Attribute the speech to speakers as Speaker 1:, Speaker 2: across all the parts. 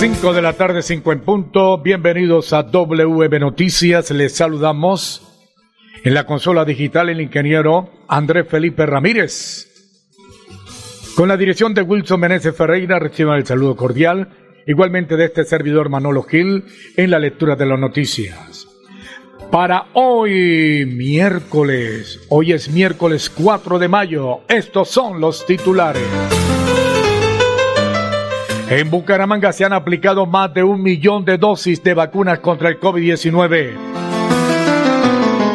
Speaker 1: 5 de la tarde, 5 en punto. Bienvenidos a WM Noticias. Les saludamos en la consola digital el ingeniero Andrés Felipe Ramírez. Con la dirección de Wilson Meneses Ferreira reciban el saludo cordial, igualmente de este servidor Manolo Gil en la lectura de las noticias. Para hoy, miércoles, hoy es miércoles 4 de mayo, estos son los titulares. En Bucaramanga se han aplicado más de un millón de dosis de vacunas contra el COVID-19.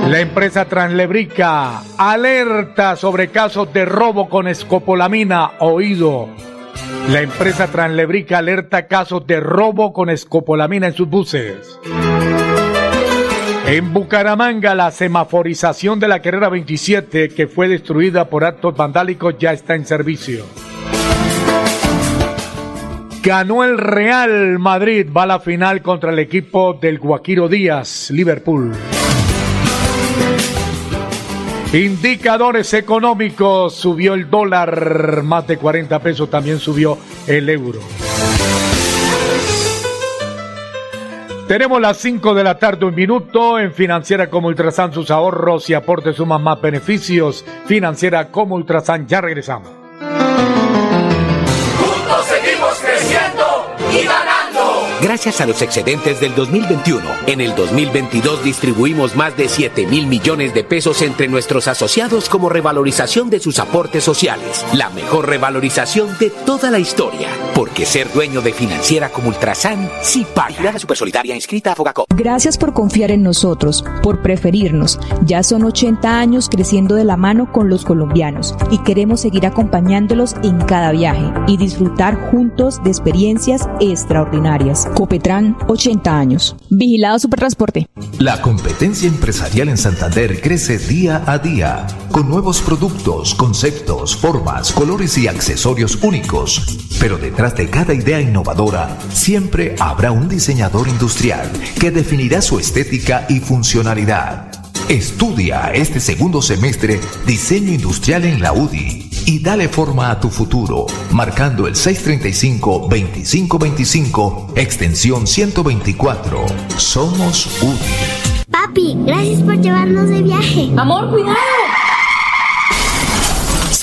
Speaker 1: La empresa Translebrica alerta sobre casos de robo con escopolamina oído. La empresa Translebrica alerta casos de robo con escopolamina en sus buses. En Bucaramanga la semaforización de la carrera 27 que fue destruida por actos vandálicos ya está en servicio. Ganó el Real Madrid, va a la final contra el equipo del Guaquiro Díaz, Liverpool. Indicadores económicos, subió el dólar más de 40 pesos, también subió el euro. Tenemos las 5 de la tarde, un minuto. En Financiera como Ultrasan, sus ahorros y aportes suman más beneficios. Financiera como Ultrasan, ya regresamos.
Speaker 2: Gracias a los excedentes del 2021, en el 2022 distribuimos más de 7 mil millones de pesos entre nuestros asociados como revalorización de sus aportes sociales. La mejor revalorización de toda la historia. Porque ser dueño de financiera como Ultrasan sí paga. La Supersolidaria inscrita a Fogacop.
Speaker 3: Gracias por confiar en nosotros, por preferirnos. Ya son 80 años creciendo de la mano con los colombianos y queremos seguir acompañándolos en cada viaje y disfrutar juntos de experiencias extraordinarias. Copetran, 80 años. Vigilado Supertransporte.
Speaker 4: La competencia empresarial en Santander crece día a día, con nuevos productos, conceptos, formas, colores y accesorios únicos. Pero detrás de cada idea innovadora, siempre habrá un diseñador industrial que definirá su estética y funcionalidad. Estudia este segundo semestre diseño industrial en la UDI y dale forma a tu futuro, marcando el 635-2525, extensión 124. Somos UDI.
Speaker 5: Papi, gracias por llevarnos de viaje.
Speaker 6: Amor, cuidado.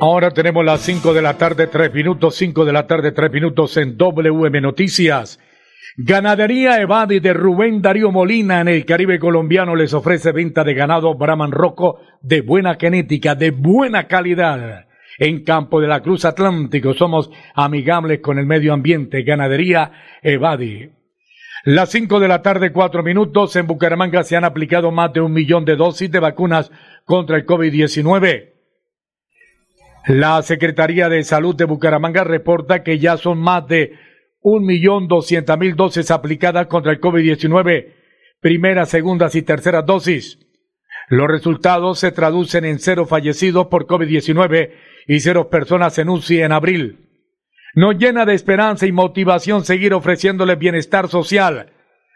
Speaker 1: Ahora tenemos las 5 de la tarde, 3 minutos, 5 de la tarde, 3 minutos en WM Noticias. Ganadería Evadi de Rubén Darío Molina en el Caribe colombiano les ofrece venta de ganado Brahman Roco de buena genética, de buena calidad. En Campo de la Cruz Atlántico somos amigables con el medio ambiente. Ganadería Evadi. Las 5 de la tarde, 4 minutos. En Bucaramanga se han aplicado más de un millón de dosis de vacunas contra el COVID-19. La Secretaría de Salud de Bucaramanga reporta que ya son más de un millón doscientas mil dosis aplicadas contra el COVID-19, primeras, segundas y terceras dosis. Los resultados se traducen en cero fallecidos por COVID-19 y cero personas en UCI en abril. Nos llena de esperanza y motivación seguir ofreciéndole bienestar social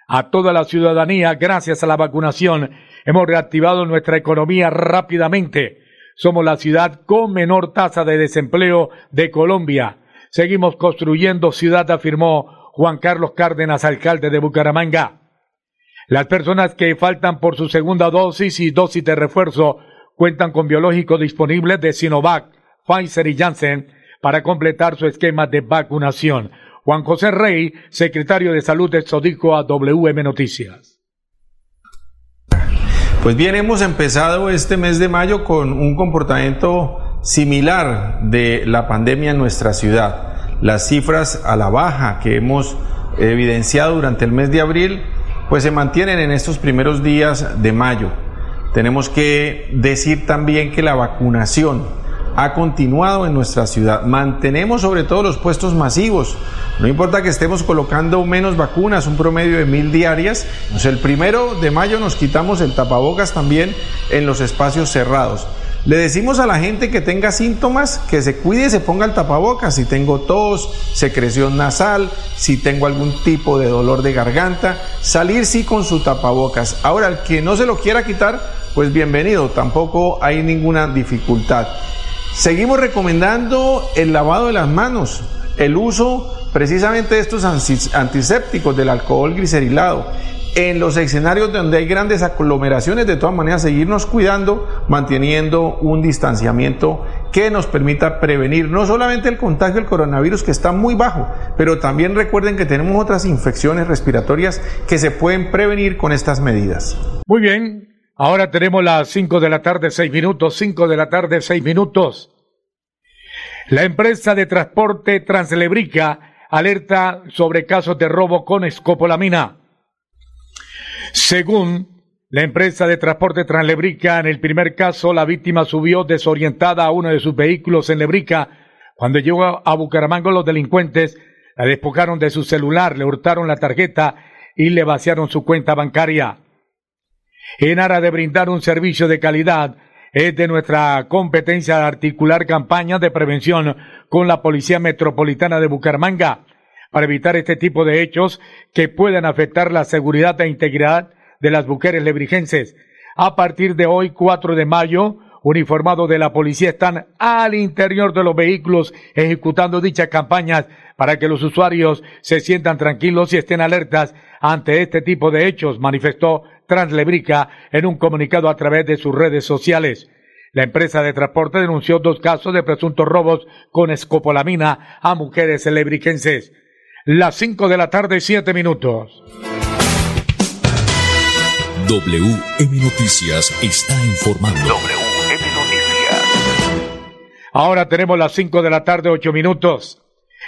Speaker 1: a toda la ciudadanía gracias a la vacunación. Hemos reactivado nuestra economía rápidamente somos la ciudad con menor tasa de desempleo de Colombia. Seguimos construyendo ciudad, afirmó Juan Carlos Cárdenas, alcalde de Bucaramanga. Las personas que faltan por su segunda dosis y dosis de refuerzo cuentan con biológicos disponibles de Sinovac, Pfizer y Janssen para completar su esquema de vacunación. Juan José Rey, secretario de Salud Sodico a WM Noticias.
Speaker 7: Pues bien, hemos empezado este mes de mayo con un comportamiento similar de la pandemia en nuestra ciudad. Las cifras a la baja que hemos evidenciado durante el mes de abril, pues se mantienen en estos primeros días de mayo. Tenemos que decir también que la vacunación ha continuado en nuestra ciudad. Mantenemos sobre todo los puestos masivos. No importa que estemos colocando menos vacunas, un promedio de mil diarias. Pues el primero de mayo nos quitamos el tapabocas también en los espacios cerrados. Le decimos a la gente que tenga síntomas que se cuide y se ponga el tapabocas. Si tengo tos, secreción nasal, si tengo algún tipo de dolor de garganta, salir sí con su tapabocas. Ahora, el que no se lo quiera quitar, pues bienvenido, tampoco hay ninguna dificultad. Seguimos recomendando el lavado de las manos, el uso precisamente de estos antisépticos del alcohol glicerilado. En los escenarios donde hay grandes aglomeraciones, de todas maneras, seguirnos cuidando, manteniendo un distanciamiento que nos permita prevenir no solamente el contagio del coronavirus, que está muy bajo, pero también recuerden que tenemos otras infecciones respiratorias que se pueden prevenir con estas medidas.
Speaker 1: Muy bien, Ahora tenemos las 5 de la tarde, 6 minutos, 5 de la tarde, 6 minutos. La empresa de transporte Translebrica alerta sobre casos de robo con escopolamina. Según la empresa de transporte Translebrica, en el primer caso la víctima subió desorientada a uno de sus vehículos en Lebrica. Cuando llegó a Bucaramanga los delincuentes la despojaron de su celular, le hurtaron la tarjeta y le vaciaron su cuenta bancaria en aras de brindar un servicio de calidad. Es de nuestra competencia articular campañas de prevención con la Policía Metropolitana de Bucaramanga para evitar este tipo de hechos que puedan afectar la seguridad e integridad de las mujeres lebrigenses. A partir de hoy, 4 de mayo, uniformados de la policía están al interior de los vehículos ejecutando dichas campañas para que los usuarios se sientan tranquilos y estén alertas ante este tipo de hechos, manifestó Translebrica en un comunicado a través de sus redes sociales. La empresa de transporte denunció dos casos de presuntos robos con escopolamina a mujeres lebriquenses. Las cinco de la tarde, siete minutos.
Speaker 8: WM Noticias está informando.
Speaker 1: Ahora tenemos las 5 de la tarde, 8 minutos.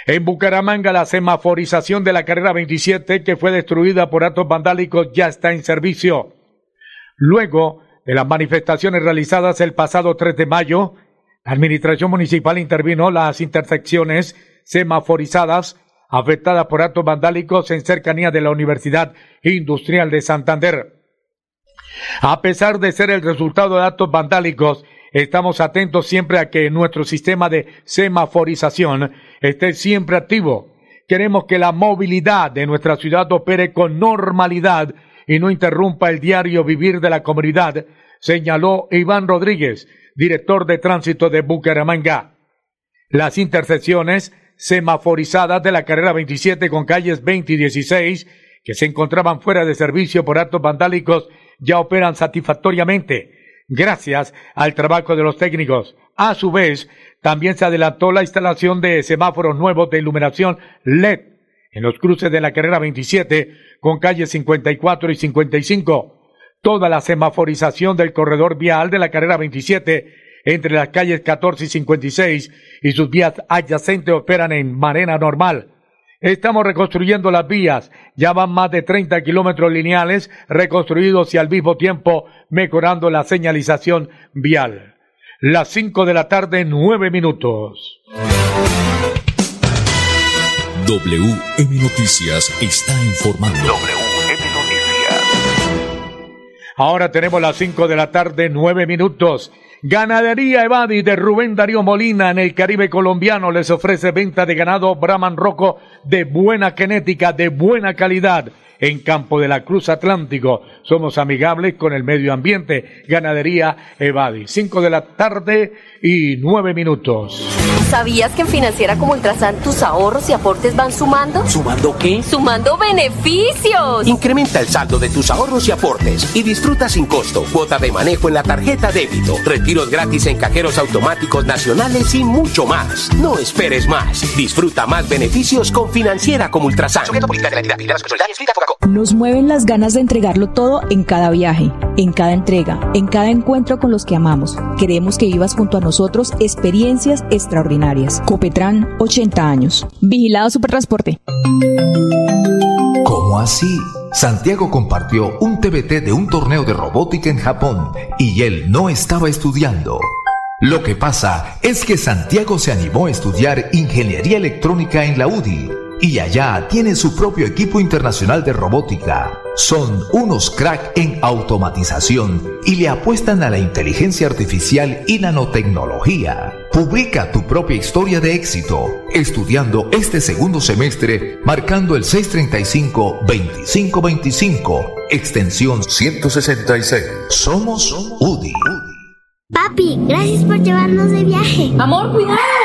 Speaker 1: En Bucaramanga, la semaforización de la carrera 27, que fue destruida por actos vandálicos, ya está en servicio. Luego de las manifestaciones realizadas el pasado 3 de mayo, la Administración Municipal intervino las intersecciones semaforizadas afectadas por actos vandálicos en cercanía de la Universidad Industrial de Santander. A pesar de ser el resultado de actos vandálicos, Estamos atentos siempre a que nuestro sistema de semaforización esté siempre activo. Queremos que la movilidad de nuestra ciudad opere con normalidad y no interrumpa el diario vivir de la comunidad, señaló Iván Rodríguez, director de tránsito de Bucaramanga. Las intersecciones semaforizadas de la carrera 27 con calles 20 y 16 que se encontraban fuera de servicio por actos vandálicos ya operan satisfactoriamente gracias al trabajo de los técnicos. A su vez, también se adelantó la instalación de semáforos nuevos de iluminación LED en los cruces de la carrera 27 con calles 54 y 55. Toda la semaforización del corredor vial de la carrera 27 entre las calles 14 y 56 y sus vías adyacentes operan en manera normal. Estamos reconstruyendo las vías. Ya van más de 30 kilómetros lineales reconstruidos y al mismo tiempo mejorando la señalización vial. Las 5 de la tarde, 9 minutos.
Speaker 8: WM Noticias está informando. WM
Speaker 1: Noticias. Ahora tenemos las 5 de la tarde, 9 minutos. Ganadería Evadi de Rubén Darío Molina en el Caribe colombiano les ofrece venta de ganado Brahman Roco de buena genética, de buena calidad en Campo de la Cruz Atlántico. Somos amigables con el medio ambiente. Ganadería Evadi. Cinco de la tarde y nueve minutos.
Speaker 6: ¿Sabías que en Financiera como Ultrasan tus ahorros y aportes van sumando?
Speaker 2: ¿Sumando qué?
Speaker 6: ¡Sumando beneficios!
Speaker 2: Incrementa el saldo de tus ahorros y aportes y disfruta sin costo cuota de manejo en la tarjeta débito, retiros gratis en cajeros automáticos nacionales y mucho más. No esperes más. Disfruta más beneficios con Financiera como Ultrasan.
Speaker 3: Nos mueven las ganas de entregarlo todo en cada viaje, en cada entrega, en cada encuentro con los que amamos. Queremos que vivas junto a nosotros experiencias extraordinarias. Copetran, 80 años. Vigilado Supertransporte.
Speaker 4: ¿Cómo así? Santiago compartió un TBT de un torneo de robótica en Japón y él no estaba estudiando. Lo que pasa es que Santiago se animó a estudiar ingeniería electrónica en la UDI y allá tiene su propio equipo internacional de robótica. Son unos crack en automatización y le apuestan a la inteligencia artificial y nanotecnología. Publica tu propia historia de éxito estudiando este segundo semestre marcando el 635-2525, extensión 166. Somos UDI.
Speaker 5: Papi, gracias por llevarnos de viaje.
Speaker 6: Amor, cuidado.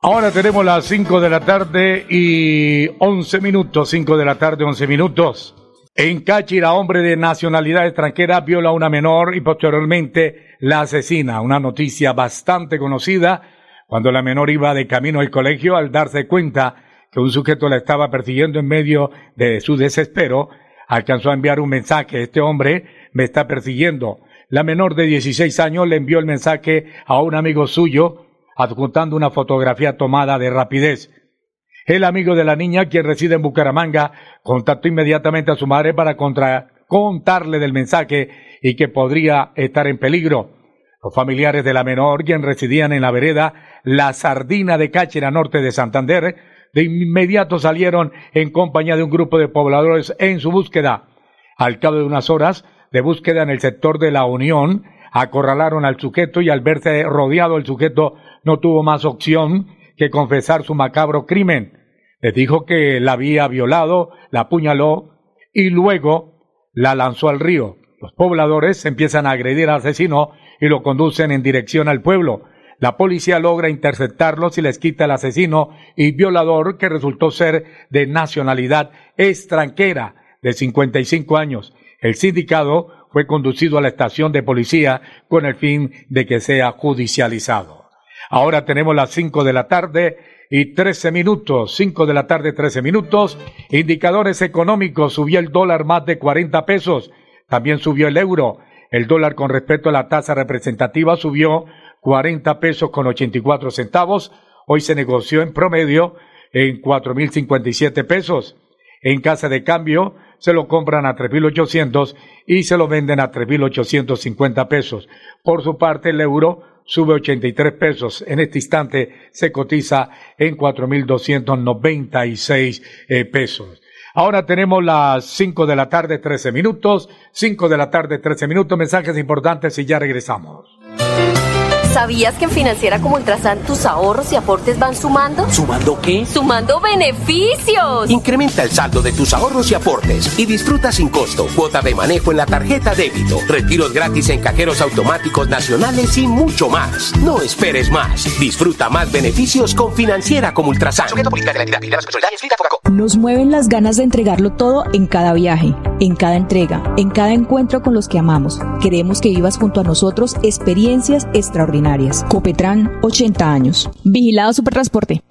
Speaker 1: Ahora tenemos las 5 de la tarde y 11 minutos, 5 de la tarde, 11 minutos. En Cáchira, hombre de nacionalidad extranjera viola a una menor y posteriormente la asesina. Una noticia bastante conocida cuando la menor iba de camino al colegio al darse cuenta que un sujeto la estaba persiguiendo en medio de su desespero, alcanzó a enviar un mensaje. Este hombre me está persiguiendo. La menor de 16 años le envió el mensaje a un amigo suyo adjuntando una fotografía tomada de rapidez. El amigo de la niña, quien reside en Bucaramanga, contactó inmediatamente a su madre para contarle del mensaje y que podría estar en peligro. Los familiares de la menor, quien residían en la vereda La Sardina de Cáchira, norte de Santander, de inmediato salieron en compañía de un grupo de pobladores en su búsqueda. Al cabo de unas horas de búsqueda en el sector de la Unión, acorralaron al sujeto y al verse rodeado el sujeto no tuvo más opción que confesar su macabro crimen. Le dijo que la había violado, la apuñaló y luego la lanzó al río. Los pobladores empiezan a agredir al asesino y lo conducen en dirección al pueblo. La policía logra interceptarlos y les quita al asesino y violador que resultó ser de nacionalidad extranjera de 55 años. El sindicado fue conducido a la estación de policía con el fin de que sea judicializado. Ahora tenemos las 5 de la tarde y 13 minutos, 5 de la tarde 13 minutos. Indicadores económicos, subió el dólar más de 40 pesos, también subió el euro. El dólar con respecto a la tasa representativa subió 40 pesos con 84 centavos. Hoy se negoció en promedio en 4.057 pesos. En casa de cambio se lo compran a 3.800 y se lo venden a 3.850 pesos. Por su parte, el euro sube 83 pesos. En este instante se cotiza en 4.296 eh, pesos. Ahora tenemos las 5 de la tarde, 13 minutos. 5 de la tarde, 13 minutos. Mensajes importantes y ya regresamos.
Speaker 6: ¿Sabías que en Financiera como Ultrasan tus ahorros y aportes van sumando?
Speaker 2: ¿Sumando qué?
Speaker 6: ¡Sumando beneficios!
Speaker 2: Incrementa el saldo de tus ahorros y aportes y disfruta sin costo cuota de manejo en la tarjeta débito, retiros gratis en cajeros automáticos nacionales y mucho más. No esperes más. Disfruta más beneficios con Financiera como Ultrasan.
Speaker 3: Nos mueven las ganas de entregarlo todo en cada viaje, en cada entrega, en cada encuentro con los que amamos. Queremos que vivas junto a nosotros experiencias extraordinarias. Copetran, 80 años. Vigilado Supertransporte.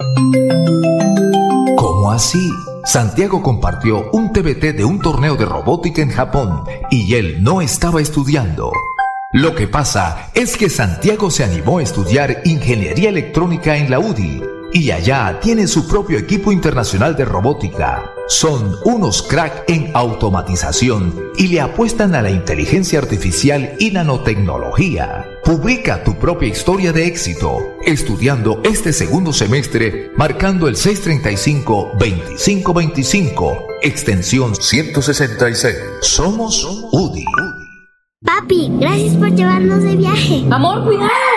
Speaker 4: ¿Cómo así? Santiago compartió un TBT de un torneo de robótica en Japón y él no estaba estudiando. Lo que pasa es que Santiago se animó a estudiar ingeniería electrónica en la UDI y allá tiene su propio equipo internacional de robótica. Son unos crack en automatización y le apuestan a la inteligencia artificial y nanotecnología. Publica tu propia historia de éxito estudiando este segundo semestre marcando el 635-2525, extensión 166. Somos UDI.
Speaker 5: Papi, gracias por llevarnos de viaje.
Speaker 6: Amor, cuidado.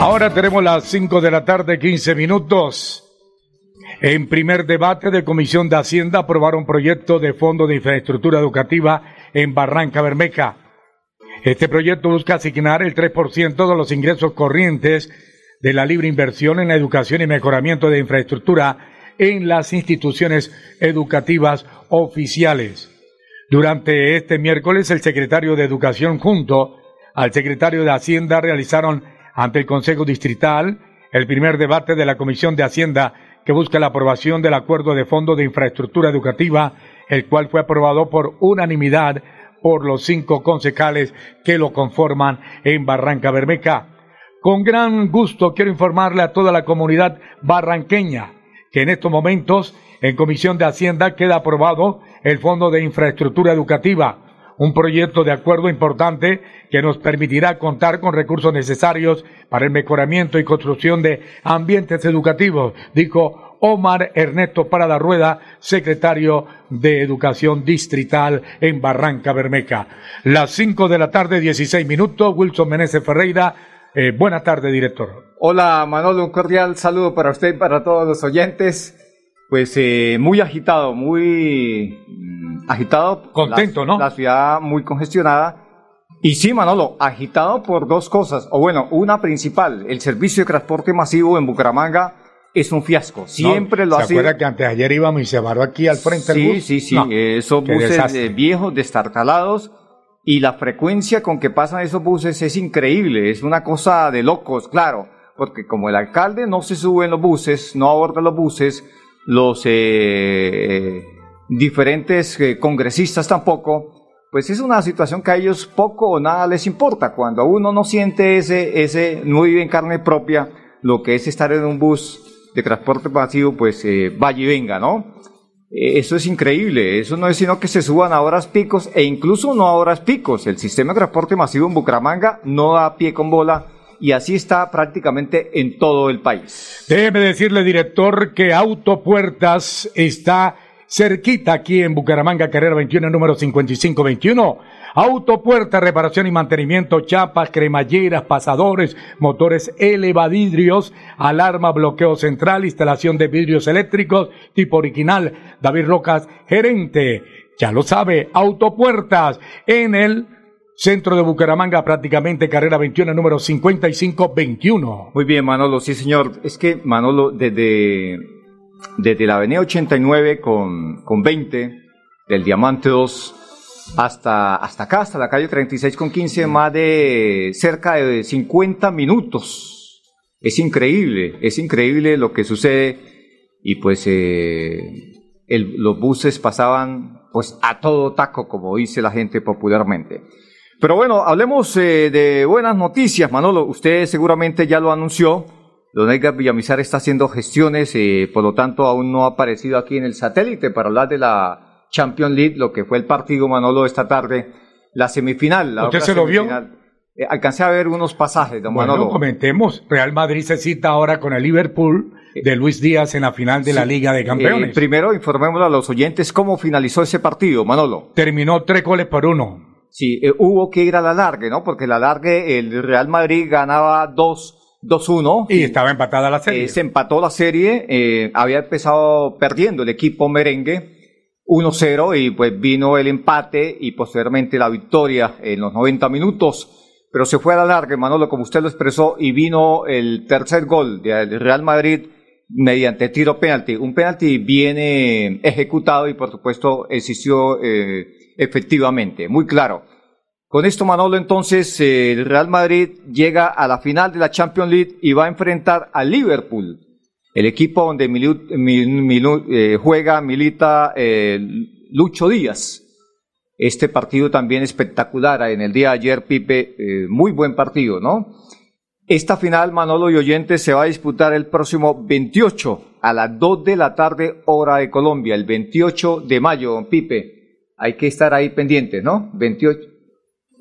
Speaker 1: Ahora tenemos las 5 de la tarde, 15 minutos. En primer debate de Comisión de Hacienda aprobaron proyecto de Fondo de Infraestructura Educativa en Barranca Bermeja. Este proyecto busca asignar el 3% de los ingresos corrientes de la libre inversión en la educación y mejoramiento de infraestructura en las instituciones educativas oficiales. Durante este miércoles, el secretario de Educación junto al secretario de Hacienda realizaron ante el Consejo Distrital el primer debate de la Comisión de Hacienda que busca la aprobación del acuerdo de fondo de infraestructura educativa, el cual fue aprobado por unanimidad por los cinco concejales que lo conforman en Barranca Bermeja. Con gran gusto quiero informarle a toda la comunidad barranqueña que en estos momentos en Comisión de Hacienda queda aprobado el Fondo de Infraestructura Educativa, un proyecto de acuerdo importante que nos permitirá contar con recursos necesarios para el mejoramiento y construcción de ambientes educativos, dijo Omar Ernesto Parada Rueda, secretario de Educación Distrital en Barranca Bermeja. Las 5 de la tarde, 16 minutos, Wilson Meneses Ferreira. Eh, buenas tardes, director.
Speaker 9: Hola Manolo, un cordial saludo para usted y para todos los oyentes. Pues eh, muy agitado, muy mm, agitado.
Speaker 1: Contento,
Speaker 9: la,
Speaker 1: ¿no?
Speaker 9: La ciudad muy congestionada. Y sí, Manolo, agitado por dos cosas. O bueno, una principal, el servicio de transporte masivo en Bucaramanga es un fiasco. Siempre
Speaker 1: no,
Speaker 9: lo ha
Speaker 1: ¿Se
Speaker 9: sido.
Speaker 1: acuerda que antes de ayer íbamos y se varó aquí al frente
Speaker 9: sí,
Speaker 1: del bus?
Speaker 9: Sí, sí,
Speaker 1: No,
Speaker 9: Esos
Speaker 1: qué
Speaker 9: buses eh, viejos, destartalados. Y la frecuencia con que pasan esos buses es increíble. Es una cosa de locos, claro. Porque como el alcalde no se sube en los buses, no aborda los buses, los eh, diferentes eh, congresistas tampoco, pues es una situación que a ellos poco o nada les importa. Cuando uno no siente ese, ese, no vive en carne propia, lo que es estar en un bus de transporte masivo, pues eh, vaya y venga, ¿no? Eh, Eso es increíble, eso no es sino que se suban a horas picos e incluso no a horas picos. El sistema de transporte masivo en Bucaramanga no da pie con bola y así está prácticamente en todo el país.
Speaker 1: Déjeme decirle, director, que Autopuertas está cerquita aquí en Bucaramanga, carrera 21, número 5521. Autopuerta, reparación y mantenimiento, chapas, cremalleras, pasadores, motores elevadidrios, alarma, bloqueo central, instalación de vidrios eléctricos, tipo original. David Rocas, gerente. Ya lo sabe, Autopuertas en el centro de Bucaramanga, prácticamente carrera 21, número 5521.
Speaker 9: Muy bien, Manolo, sí señor. Es que Manolo, desde, desde la avenida 89 con, con 20, del Diamante 2, hasta, hasta acá, hasta la calle 36 con 15, más de cerca de 50 minutos. Es increíble, es increíble lo que sucede y pues eh, los buses pasaban pues a todo taco, como dice la gente popularmente. Pero bueno, hablemos eh, de buenas noticias, Manolo. Usted seguramente ya lo anunció. Don Edgar Villamizar está haciendo gestiones, eh, por lo tanto aún no ha aparecido aquí en el satélite para hablar de la Champions League, lo que fue el partido Manolo esta tarde, la semifinal. La
Speaker 1: ¿Usted se lo vio?
Speaker 9: Eh, alcancé a ver unos pasajes, don
Speaker 1: Bueno,
Speaker 9: Manolo.
Speaker 1: comentemos. Real Madrid se cita ahora con el Liverpool de Luis Díaz en la final de la. Liga de
Speaker 9: Eh,
Speaker 1: Campeones.
Speaker 9: primero informémosle a los oyentes cómo finalizó ese partido, Manolo.
Speaker 1: Terminó tres goles por uno.
Speaker 9: Sí, eh, hubo que ir a la largue, ¿no? Porque la largue, el Real Madrid ganaba 2 2-1.
Speaker 1: Y estaba empatada la serie.
Speaker 9: Eh, se empató la serie, eh, había empezado perdiendo el equipo merengue. 1-0 y pues vino el empate y posteriormente la victoria en los 90 minutos. Pero se fue a la larga, Manolo, como usted lo expresó, y vino el tercer gol del Real Madrid mediante tiro penalti. Un penalti viene ejecutado y por supuesto existió eh, efectivamente, muy claro. Con esto, Manolo, entonces eh, el Real Madrid llega a la final de la Champions League y va a enfrentar al Liverpool el equipo donde eh, juega, milita eh, Lucho Díaz. Este partido también espectacular en el día de ayer, Pipe, eh, muy buen partido, ¿no? Esta final, Manolo y Oyentes, se va a disputar el próximo 28 a las 2 de la tarde, hora de Colombia, el 28 de mayo, Pipe. Hay que estar ahí pendientes, ¿no? 28.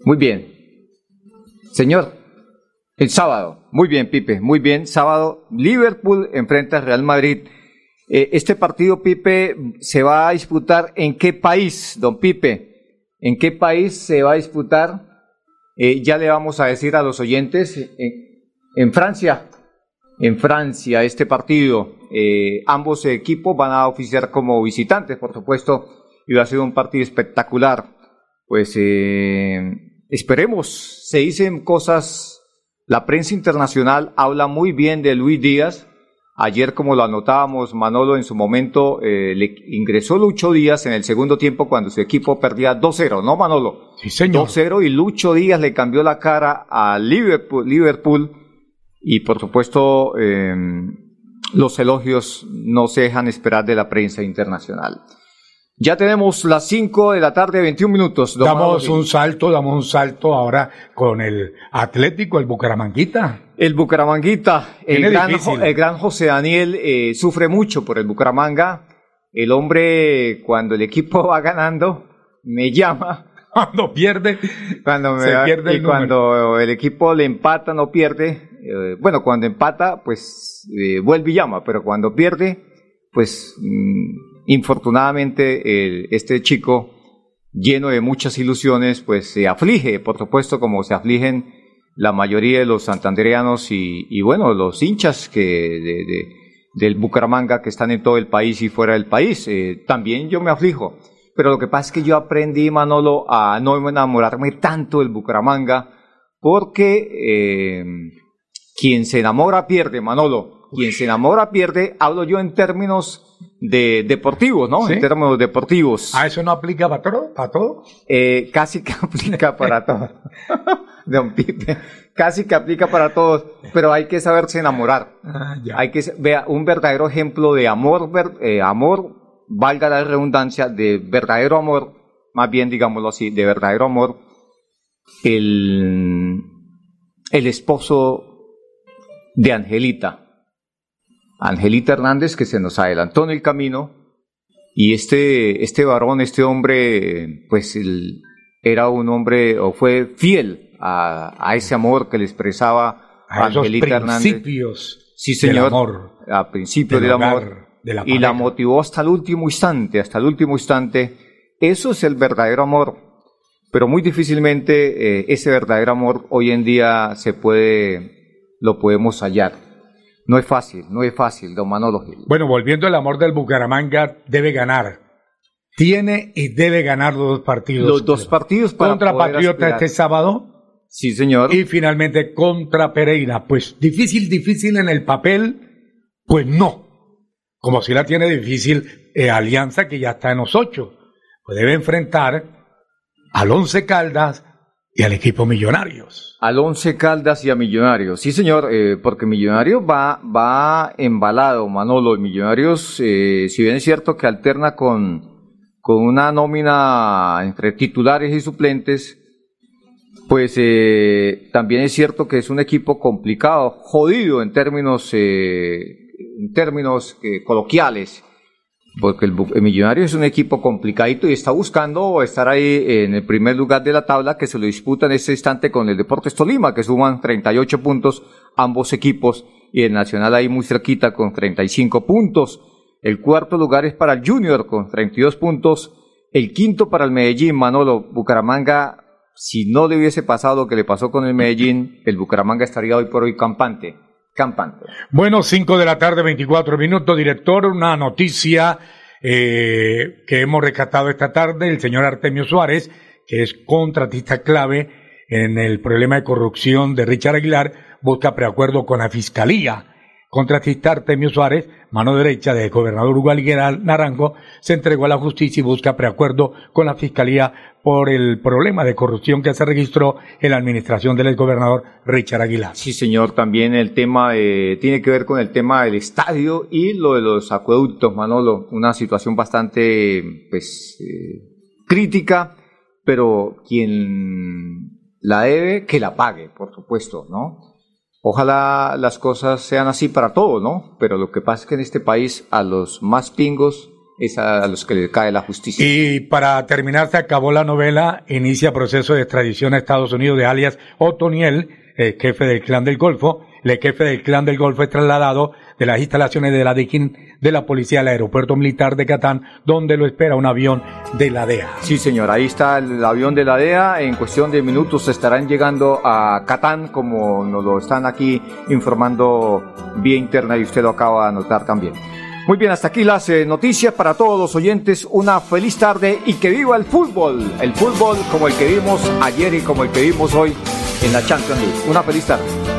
Speaker 9: Muy bien. Señor, el sábado, muy bien, Pipe, muy bien. Sábado, Liverpool enfrenta al Real Madrid. Eh, este partido, Pipe, se va a disputar en qué país, don Pipe? ¿En qué país se va a disputar? Eh, ya le vamos a decir a los oyentes, en, Francia, en Francia, este partido. Eh, ambos equipos van a oficiar como visitantes, por supuesto, y va a ser un partido espectacular. Pues esperemos, se dicen cosas la prensa internacional habla muy bien de Luis Díaz. Ayer, como lo anotábamos, Manolo en su momento eh, le ingresó Lucho Díaz en el segundo tiempo cuando su equipo perdía 2-0, ¿no, Manolo?
Speaker 1: Sí, señor.
Speaker 9: 2-0 y Lucho Díaz le cambió la cara a Liverpool, Liverpool y por supuesto em, los elogios no se dejan esperar de la prensa internacional. Ya tenemos las 5 de la tarde, 21 minutos.
Speaker 1: Damos un salto, damos un salto ahora con el Atlético, el Bucaramanguita.
Speaker 9: El Bucaramanguita, el gran, el gran, José Daniel eh, sufre mucho por el Bucaramanga. El hombre, cuando el equipo va ganando, me llama.
Speaker 1: Cuando pierde,
Speaker 9: cuando me pierde y cuando el equipo le empata, no pierde. Eh, bueno, cuando empata, pues eh, vuelve y llama, pero cuando pierde, pues mm, Infortunadamente, este chico, lleno de muchas ilusiones, pues se aflige, por supuesto, como se afligen la mayoría de los santandereanos y, bueno, los hinchas que del Bucaramanga que están en todo el país y fuera del país. Eh, también yo me aflijo. Pero lo que pasa es que yo aprendí, Manolo, a no enamorarme tanto del Bucaramanga, porque eh, quien se enamora pierde, Manolo. Quien se enamora pierde, hablo yo en términos de deportivos, ¿no? En términos deportivos.
Speaker 1: ¿Ah, eso no aplica para todo? ¿Para todo?
Speaker 9: Eh, casi que aplica para todo. Don Pipe, casi que aplica para todos, pero hay que saberse enamorar. Ah, hay que vea un verdadero ejemplo de amor, eh, amor, valga la redundancia, de verdadero amor, más bien digámoslo así, de verdadero amor, el, el esposo de Angelita Angelita Hernández, que se nos adelantó en el camino, y este, este varón, este hombre, pues era un hombre, o fue fiel a, ese amor que le expresaba
Speaker 1: a
Speaker 9: Angelita
Speaker 1: Hernández. principios
Speaker 9: sí, señor, del amor. A principios del, amor. y la motivó hasta el último instante, hasta el último instante. Eso es el verdadero amor. Pero muy difícilmente eh, ese verdadero amor hoy en día se puede, lo podemos hallar. No es fácil, no es fácil, don Manolo Gil.
Speaker 1: Bueno, volviendo al amor del Bucaramanga, debe ganar. Tiene y debe ganar los dos partidos.
Speaker 9: Los dos partidos para
Speaker 1: Contra Patriota este sábado.
Speaker 9: Sí, señor.
Speaker 1: Y finalmente contra Pereira. Pues difícil, difícil en el papel, pues no. Como si la tiene difícil eh, Alianza, que ya está en los ocho. Pues debe enfrentar al Once Caldas y al equipo Millonarios.
Speaker 9: Al Once Caldas y a Millonarios. Sí, señor, eh, porque Millonarios va, va embalado, Manolo. Millonarios, eh, si bien es cierto que alterna con, con una nómina entre titulares y suplentes, pues eh, también es cierto que es un equipo complicado, jodido en términos, en términos coloquiales porque el, Millonario es un equipo complicadito y está buscando estar ahí en el primer lugar de la tabla que se lo disputa en este instante con el Deportes Tolima, que suman 38 puntos ambos equipos y el Nacional ahí muy cerquita con 35 puntos. El cuarto lugar es para el Junior con 32 puntos. El quinto para el Medellín, Manolo Bucaramanga. Si no le hubiese pasado lo que le pasó con el Medellín, el Bucaramanga estaría hoy por hoy campante campante.
Speaker 1: Bueno, 5 de la tarde, 24 minutos, director, una noticia eh, que hemos rescatado esta tarde, el señor Artemio Suárez, que es contratista clave en el problema de corrupción de Richard Aguilar, busca preacuerdo con la Fiscalía. Contratista Artemio Suárez, mano derecha del gobernador Hugo Naranjo, se entregó a la justicia y busca preacuerdo con la Fiscalía por el problema de corrupción que se registró en la administración del gobernador Richard Aguilar.
Speaker 9: Sí, señor, también el tema tiene que ver con el tema del estadio y lo de los acueductos, Manolo, una situación bastante pues eh, crítica, pero quien la debe, que la pague, por supuesto, ¿no? Ojalá las cosas sean así para todos, ¿no? Pero lo que pasa es que en este país a los más pingos es a los que le cae la justicia.
Speaker 1: Y para terminar, se acabó la novela, inicia proceso de extradición a Estados Unidos de alias Otoniel, el jefe del clan del Golfo. El jefe del clan del Golfo es trasladado de las instalaciones de la DICIN de la policía al aeropuerto militar de Catán, donde lo espera un avión de la DEA.
Speaker 9: Sí, señor, ahí está el avión de la DEA. En cuestión de minutos estarán llegando a Catán, como nos lo están aquí informando vía interna y usted lo acaba de anotar también. Muy bien, hasta aquí las eh, noticias para todos los oyentes. Una feliz tarde y que viva el fútbol. El fútbol como el que vimos ayer y como el que vimos hoy en la Champions League. Una feliz tarde.